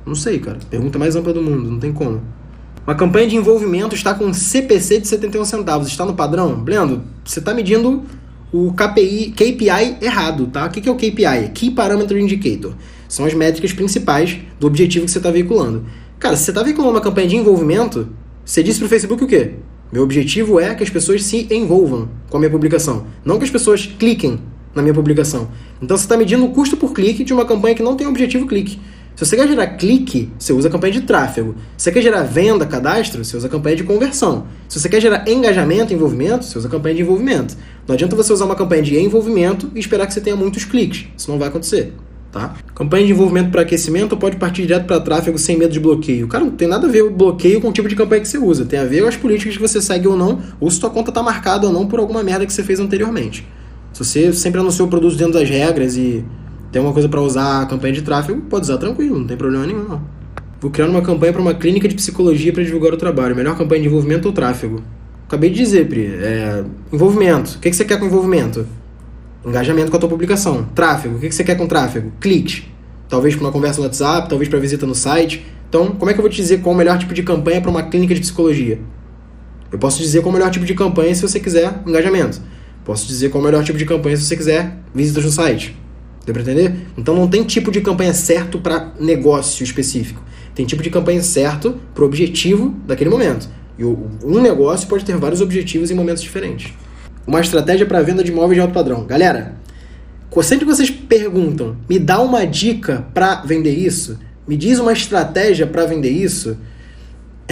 Não sei, cara. Pergunta mais ampla do mundo. Não tem como. Uma campanha de envolvimento está com CPC de 71 centavos. Está no padrão? Blendo, você está medindo o KPI, KPI errado, tá? O que é o KPI? Key Parameter Indicator. São as métricas principais do objetivo que você está veiculando. Cara, se você está veiculando uma campanha de envolvimento, você disse para o Facebook o quê? Meu objetivo é que as pessoas se envolvam com a minha publicação, não que as pessoas cliquem na minha publicação. Então você está medindo o custo por clique de uma campanha que não tem objetivo clique. Se você quer gerar clique, você usa campanha de tráfego. Se você quer gerar venda, cadastro, você usa campanha de conversão. Se você quer gerar engajamento, envolvimento, você usa campanha de envolvimento. Não adianta você usar uma campanha de envolvimento e esperar que você tenha muitos cliques. Isso não vai acontecer. Tá? Campanha de envolvimento para aquecimento pode partir direto para tráfego sem medo de bloqueio. Cara, não tem nada a ver o bloqueio com o tipo de campanha que você usa. Tem a ver com as políticas que você segue ou não, ou se sua conta está marcada ou não por alguma merda que você fez anteriormente. Se você sempre anunciou produtos dentro das regras e tem alguma coisa para usar a campanha de tráfego, pode usar tranquilo, não tem problema nenhum. Não. Vou criar uma campanha para uma clínica de psicologia para divulgar o trabalho. Melhor campanha de envolvimento ou tráfego? Acabei de dizer, Pri. É... Envolvimento. O que, que você quer com envolvimento? Engajamento com a tua publicação. Tráfego. O que, que você quer com tráfego? Cliques. Talvez para uma conversa no WhatsApp, talvez para visita no site. Então, como é que eu vou te dizer qual o melhor tipo de campanha para uma clínica de psicologia? Eu posso dizer qual o melhor tipo de campanha se você quiser engajamento. Posso dizer qual o melhor tipo de campanha se você quiser visitas no site. Deu pra entender? Então não tem tipo de campanha certo para negócio específico. Tem tipo de campanha certo para o objetivo daquele momento. E um negócio pode ter vários objetivos em momentos diferentes. Uma estratégia para venda de imóveis de alto padrão. Galera, sempre que vocês perguntam, me dá uma dica para vender isso, me diz uma estratégia para vender isso,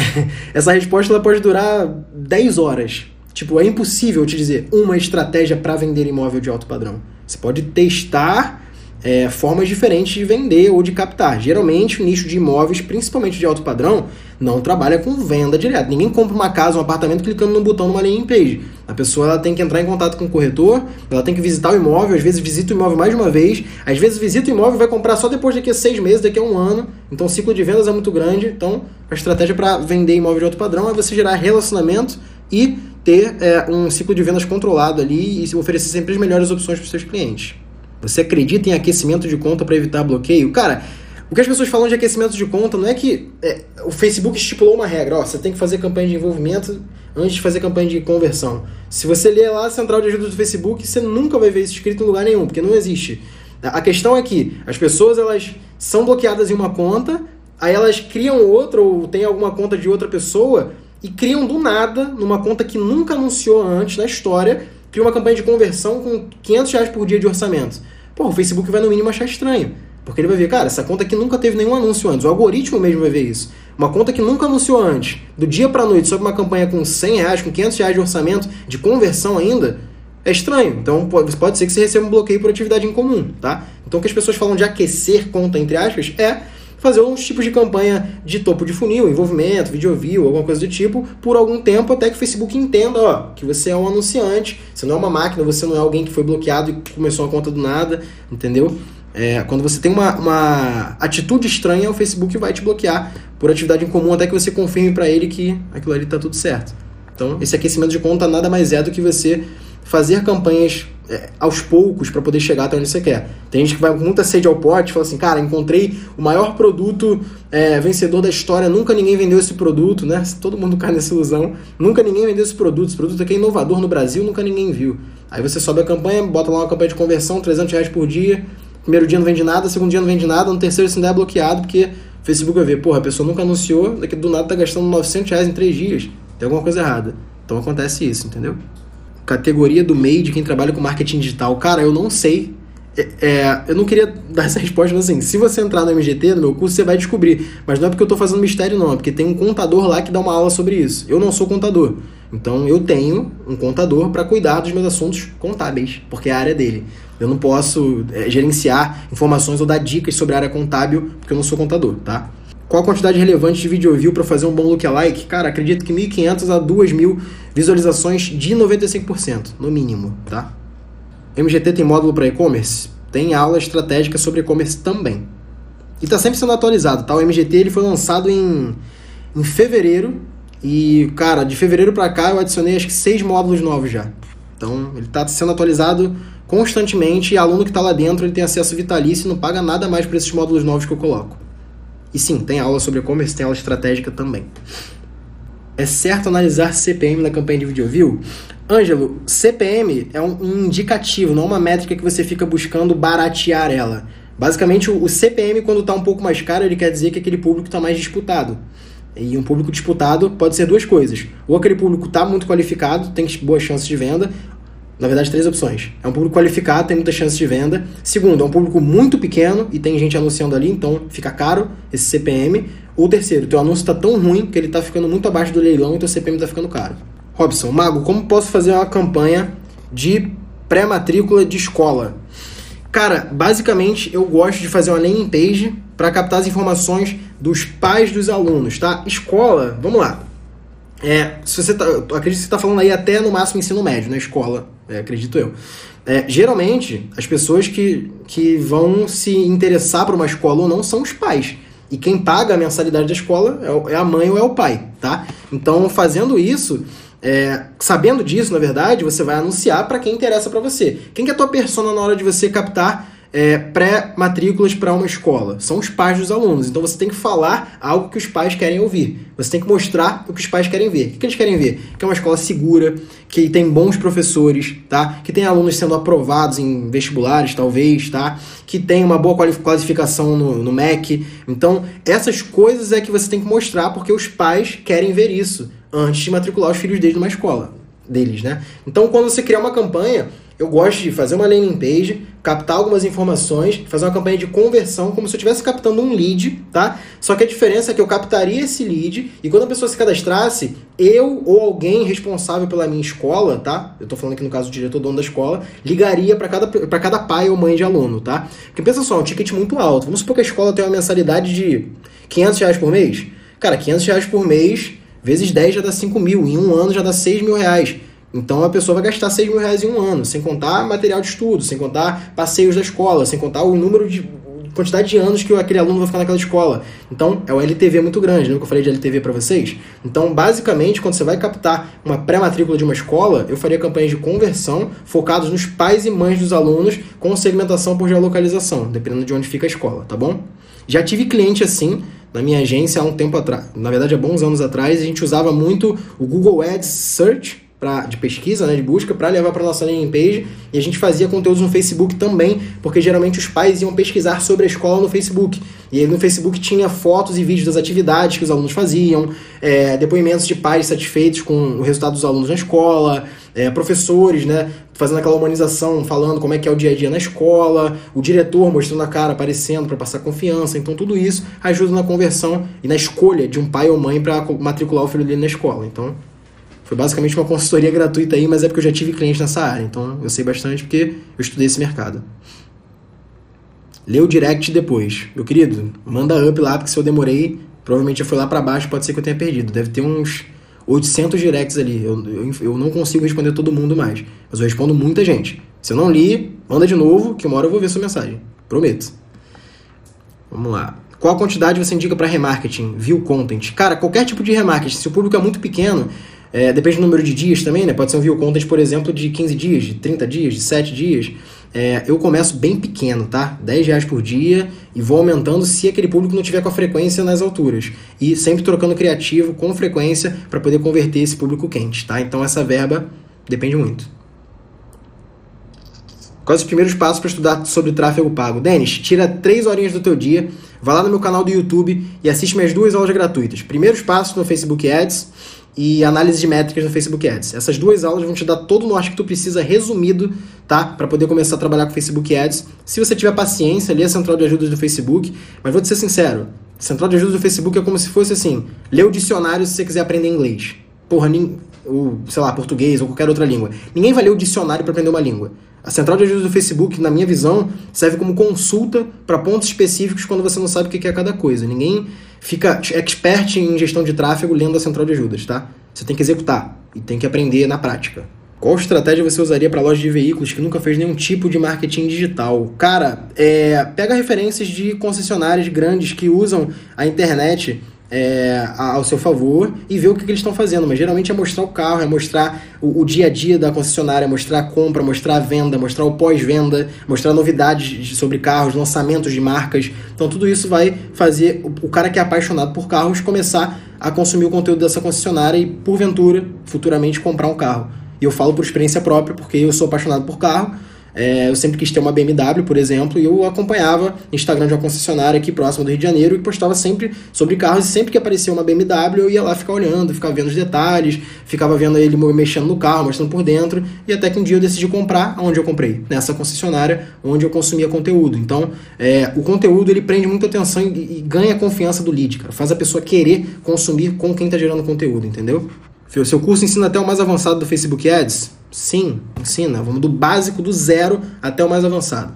essa resposta ela pode durar 10 horas. Tipo, é impossível te dizer uma estratégia para vender imóvel de alto padrão. Você pode testar é, formas diferentes de vender ou de captar. Geralmente, o nicho de imóveis, principalmente de alto padrão, não trabalha com venda direta. Ninguém compra uma casa, um apartamento clicando no botão numa landing page. A pessoa ela tem que entrar em contato com o corretor, ela tem que visitar o imóvel, às vezes visita o imóvel mais de uma vez, às vezes visita o imóvel e vai comprar só depois daqui a seis meses, daqui a um ano. Então o ciclo de vendas é muito grande. Então a estratégia para vender imóvel de alto padrão é você gerar relacionamento e ter é, um ciclo de vendas controlado ali e oferecer sempre as melhores opções para os seus clientes. Você acredita em aquecimento de conta para evitar bloqueio? Cara, o que as pessoas falam de aquecimento de conta não é que é, o Facebook estipulou uma regra, ó, você tem que fazer campanha de envolvimento antes de fazer campanha de conversão. Se você ler lá a central de ajuda do Facebook, você nunca vai ver isso escrito em lugar nenhum, porque não existe. A questão é que as pessoas elas são bloqueadas em uma conta, aí elas criam outra ou tem alguma conta de outra pessoa e criam do nada, numa conta que nunca anunciou antes na história, cria uma campanha de conversão com 500 reais por dia de orçamento. Pô, o Facebook vai no mínimo achar estranho. Porque ele vai ver, cara, essa conta aqui nunca teve nenhum anúncio antes. O algoritmo mesmo vai ver isso. Uma conta que nunca anunciou antes, do dia para noite, sobre uma campanha com 100 reais, com 500 reais de orçamento, de conversão ainda, é estranho. Então pode, pode ser que você receba um bloqueio por atividade em comum, tá? Então o que as pessoas falam de aquecer conta, entre aspas, é fazer uns tipos de campanha de topo de funil, envolvimento, video view, alguma coisa do tipo, por algum tempo até que o Facebook entenda, ó, que você é um anunciante, você não é uma máquina, você não é alguém que foi bloqueado e começou a conta do nada, entendeu? É, quando você tem uma, uma atitude estranha, o Facebook vai te bloquear por atividade em comum até que você confirme para ele que aquilo ali está tudo certo. Então, esse aquecimento de conta nada mais é do que você fazer campanhas é, aos poucos para poder chegar até onde você quer. Tem gente que vai com muita sede ao pote e fala assim, cara, encontrei o maior produto é, vencedor da história, nunca ninguém vendeu esse produto, né? Todo mundo cai nessa ilusão. Nunca ninguém vendeu esse produto. Esse produto aqui é inovador no Brasil, nunca ninguém viu. Aí você sobe a campanha, bota lá uma campanha de conversão, 300 reais por dia. Primeiro dia não vende nada, segundo dia não vende nada, no terceiro você ainda é bloqueado, porque o Facebook vai ver, porra, a pessoa nunca anunciou, daqui do nada tá gastando 900 reais em três dias. Tem alguma coisa errada. Então acontece isso, entendeu? Categoria do MEI de quem trabalha com marketing digital. Cara, eu não sei. É, é, eu não queria dar essa resposta, mas assim, se você entrar no MGT, no meu curso, você vai descobrir. Mas não é porque eu estou fazendo mistério, não. É porque tem um contador lá que dá uma aula sobre isso. Eu não sou contador. Então eu tenho um contador para cuidar dos meus assuntos contábeis, porque é a área dele. Eu não posso é, gerenciar informações ou dar dicas sobre a área contábil, porque eu não sou contador, tá? Qual a quantidade relevante de video view para fazer um bom lookalike? Cara, acredito que 1.500 a 2.000 visualizações de 95%, no mínimo, tá? MGT tem módulo para e-commerce? Tem aula estratégica sobre e-commerce também. E está sempre sendo atualizado, tá? O MGT ele foi lançado em, em fevereiro e, cara, de fevereiro para cá eu adicionei acho que seis módulos novos já. Então, ele está sendo atualizado constantemente e aluno que está lá dentro ele tem acesso vitalício e não paga nada mais por esses módulos novos que eu coloco. E sim, tem aula sobre e-commerce, tem aula estratégica também. É certo analisar CPM na campanha de video view? Ângelo, CPM é um indicativo, não uma métrica que você fica buscando baratear ela. Basicamente, o CPM, quando está um pouco mais caro, ele quer dizer que aquele público está mais disputado. E um público disputado pode ser duas coisas. Ou aquele público está muito qualificado, tem boas chances de venda, na verdade, três opções. É um público qualificado, tem muita chance de venda. Segundo, é um público muito pequeno e tem gente anunciando ali, então fica caro esse CPM. Ou terceiro, teu anúncio está tão ruim que ele está ficando muito abaixo do leilão e teu CPM está ficando caro. Robson, Mago, como posso fazer uma campanha de pré-matrícula de escola? Cara, basicamente eu gosto de fazer uma landing page para captar as informações dos pais dos alunos, tá? Escola, vamos lá. É, se você tá, acredito que você está falando aí até no máximo ensino médio, na escola, é, acredito eu. É, geralmente, as pessoas que, que vão se interessar por uma escola ou não são os pais. E quem paga a mensalidade da escola é, é a mãe ou é o pai, tá? Então, fazendo isso, é, sabendo disso, na verdade, você vai anunciar para quem interessa para você. Quem que é a tua persona na hora de você captar é, pré-matrículas para uma escola. São os pais dos alunos. Então você tem que falar algo que os pais querem ouvir. Você tem que mostrar o que os pais querem ver. O que eles querem ver? Que é uma escola segura, que tem bons professores, tá? Que tem alunos sendo aprovados em vestibulares, talvez, tá? Que tem uma boa classificação no, no MEC. Então, essas coisas é que você tem que mostrar porque os pais querem ver isso antes de matricular os filhos deles numa escola deles, né? Então, quando você criar uma campanha, eu gosto de fazer uma landing page, captar algumas informações, fazer uma campanha de conversão, como se eu estivesse captando um lead, tá? Só que a diferença é que eu captaria esse lead e quando a pessoa se cadastrasse, eu ou alguém responsável pela minha escola, tá? Eu tô falando aqui no caso do diretor dono da escola, ligaria para cada, pra cada pai ou mãe de aluno, tá? Porque pensa só, um ticket muito alto. Vamos supor que a escola tem uma mensalidade de 500 reais por mês. Cara, 500 reais por mês, vezes 10 já dá 5 mil. Em um ano já dá 6 mil reais. Então a pessoa vai gastar 6 mil reais em um ano, sem contar material de estudo, sem contar passeios da escola, sem contar o número de quantidade de anos que aquele aluno vai ficar naquela escola. Então, é o LTV muito grande, lembra que eu falei de LTV para vocês? Então, basicamente, quando você vai captar uma pré-matrícula de uma escola, eu faria campanhas de conversão focados nos pais e mães dos alunos com segmentação por geolocalização, dependendo de onde fica a escola, tá bom? Já tive cliente assim na minha agência há um tempo atrás, na verdade há bons anos atrás, a gente usava muito o Google Ads Search pra, de pesquisa, né, de busca, para levar para nossa landing page. E a gente fazia conteúdos no Facebook também, porque geralmente os pais iam pesquisar sobre a escola no Facebook. E aí no Facebook tinha fotos e vídeos das atividades que os alunos faziam, é, depoimentos de pais satisfeitos com o resultado dos alunos na escola, é, professores, né, fazendo aquela humanização, falando como é que é o dia a dia na escola, o diretor mostrando a cara, aparecendo para passar confiança. Então tudo isso ajuda na conversão e na escolha de um pai ou mãe para matricular o filho dele na escola. Então foi basicamente uma consultoria gratuita aí, mas é porque eu já tive cliente nessa área, então eu sei bastante porque eu estudei esse mercado. Lê o direct depois. Meu querido, manda up lá, porque se eu demorei, provavelmente já foi lá para baixo, pode ser que eu tenha perdido. Deve ter uns 800 directs ali. Eu, eu, eu, não consigo responder todo mundo mais, mas eu respondo muita gente. Se eu não li, manda de novo, que uma hora eu vou ver sua mensagem. Prometo. Vamos lá. Qual a quantidade você indica para remarketing? View content? Cara, qualquer tipo de remarketing. Se o público é muito pequeno, É, depende do número de dias também, né? Pode ser um view content, por exemplo, de 15 dias, de 30 dias, de 7 dias. É, eu começo bem pequeno, tá? 10 reais por dia e vou aumentando se aquele público não tiver com a frequência nas alturas. E sempre trocando criativo com frequência para poder converter esse público quente, tá? Então essa verba depende muito. Quais os primeiros passos para estudar sobre tráfego pago? Denis, tira 3 horinhas do teu dia, vai lá no meu canal do YouTube e assiste minhas duas aulas gratuitas. Primeiros passos no Facebook Ads e análise de métricas no Facebook Ads. Essas duas aulas vão te dar todo o norte que tu precisa resumido, tá? Para poder começar a trabalhar com Facebook Ads. Se você tiver paciência, lê a central de ajudas do Facebook, mas vou te ser sincero, central de ajudas do Facebook é como se fosse assim, lê o dicionário se você quiser aprender inglês. Porra, nem, ou, sei lá, português ou qualquer outra língua. Ninguém vai ler o dicionário para aprender uma língua. A central de ajudas do Facebook, na minha visão, serve como consulta para pontos específicos quando você não sabe o que é cada coisa. Ninguém fica expert em gestão de tráfego lendo a central de ajudas, tá? Você tem que executar e tem que aprender na prática. Qual estratégia você usaria para loja de veículos que nunca fez nenhum tipo de marketing digital? Cara, é, pega referências de concessionárias grandes que usam a internet é, ao seu favor e ver o que, que eles estão fazendo. Mas geralmente é mostrar o carro, é mostrar o, o, dia a dia da concessionária, mostrar a compra, mostrar a venda, mostrar o pós-venda, mostrar novidades sobre carros, lançamentos de marcas. Então tudo isso vai fazer o, o cara que é apaixonado por carros começar a consumir o conteúdo dessa concessionária e, porventura, futuramente comprar um carro. E eu falo por experiência própria, porque eu sou apaixonado por carro é, eu sempre quis ter uma BMW, por exemplo, e eu acompanhava Instagram de uma concessionária aqui próxima do Rio de Janeiro e postava sempre sobre carros. E sempre que aparecia uma BMW, eu ia lá ficar olhando, ficava vendo os detalhes, ficava vendo ele mexendo no carro, mostrando por dentro. E até que um dia eu decidi comprar onde eu comprei, nessa concessionária onde eu consumia conteúdo. Então, é, o conteúdo ele prende muita atenção e, e ganha a confiança do lead, cara. Faz a pessoa querer consumir com quem está gerando conteúdo, entendeu? Seu curso ensina até o mais avançado do Facebook Ads? Sim, ensina. Vamos do básico, do zero até o mais avançado.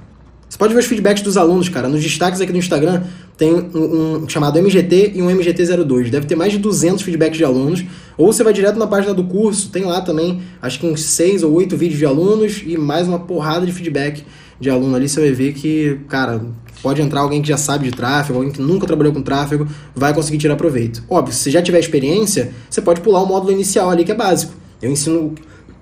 Você pode ver os feedbacks dos alunos, cara. Nos destaques aqui do Instagram tem um, um chamado MGT e um MGT02. Deve ter mais de 200 feedbacks de alunos. Ou você vai direto na página do curso, tem lá também, acho que uns 6 ou 8 vídeos de alunos e mais uma porrada de feedback de aluno ali. Você vai ver que, cara, Pode entrar alguém que já sabe de tráfego, alguém que nunca trabalhou com tráfego, vai conseguir tirar proveito. Óbvio, se já tiver experiência, você pode pular o módulo inicial ali que é básico. Eu ensino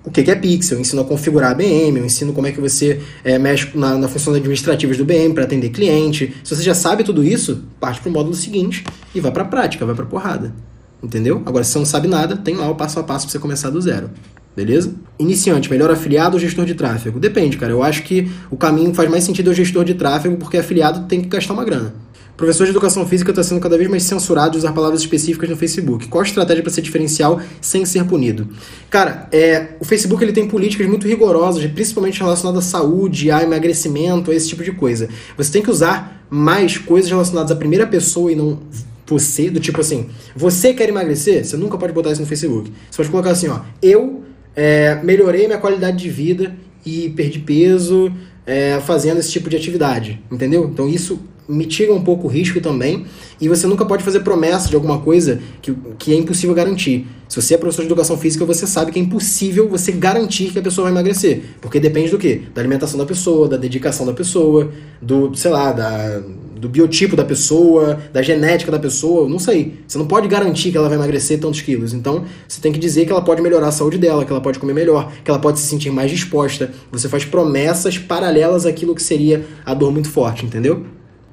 o que é pixel, eu ensino a configurar a BM, eu ensino como é que você é, mexe na, na funções administrativas do BM para atender cliente. Se você já sabe tudo isso, parte para o módulo seguinte e vai para a prática, vai para porrada. Entendeu? Agora, se você não sabe nada, tem lá o passo a passo para você começar do zero. Beleza? Iniciante, melhor afiliado ou gestor de tráfego? Depende, cara. Eu acho que o caminho faz mais sentido o gestor de tráfego, porque afiliado tem que gastar uma grana. Professor de educação física está sendo cada vez mais censurado de usar palavras específicas no Facebook. Qual a estratégia para ser diferencial sem ser punido? Cara, é, o Facebook ele tem políticas muito rigorosas, principalmente relacionadas à saúde, a emagrecimento, a esse tipo de coisa. Você tem que usar mais coisas relacionadas à primeira pessoa e não você, do tipo assim, você quer emagrecer? Você nunca pode botar isso no Facebook. Você pode colocar assim, ó, eu é, melhorei minha qualidade de vida e perdi peso é, fazendo esse tipo de atividade, entendeu? Então isso mitiga um pouco o risco também, e você nunca pode fazer promessa de alguma coisa que, que é impossível garantir. Se você é professor de educação física, você sabe que é impossível você garantir que a pessoa vai emagrecer, porque depende do quê? Da alimentação da pessoa, da dedicação da pessoa, do, sei lá, da, do biotipo da pessoa, da genética da pessoa, não sei. Você não pode garantir que ela vai emagrecer tantos quilos. Então, você tem que dizer que ela pode melhorar a saúde dela, que ela pode comer melhor, que ela pode se sentir mais disposta. Você faz promessas paralelas àquilo que seria a dor muito forte, entendeu?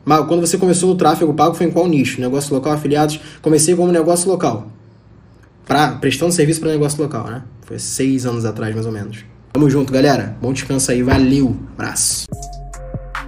Mas quando você começou no tráfego pago, foi em qual nicho? Negócio local, afiliados? Comecei como negócio local. Pra, prestando serviço para negócio local, né? Foi seis anos atrás, mais ou menos. Tamo junto, galera. Bom descanso aí. Valeu. Abraço.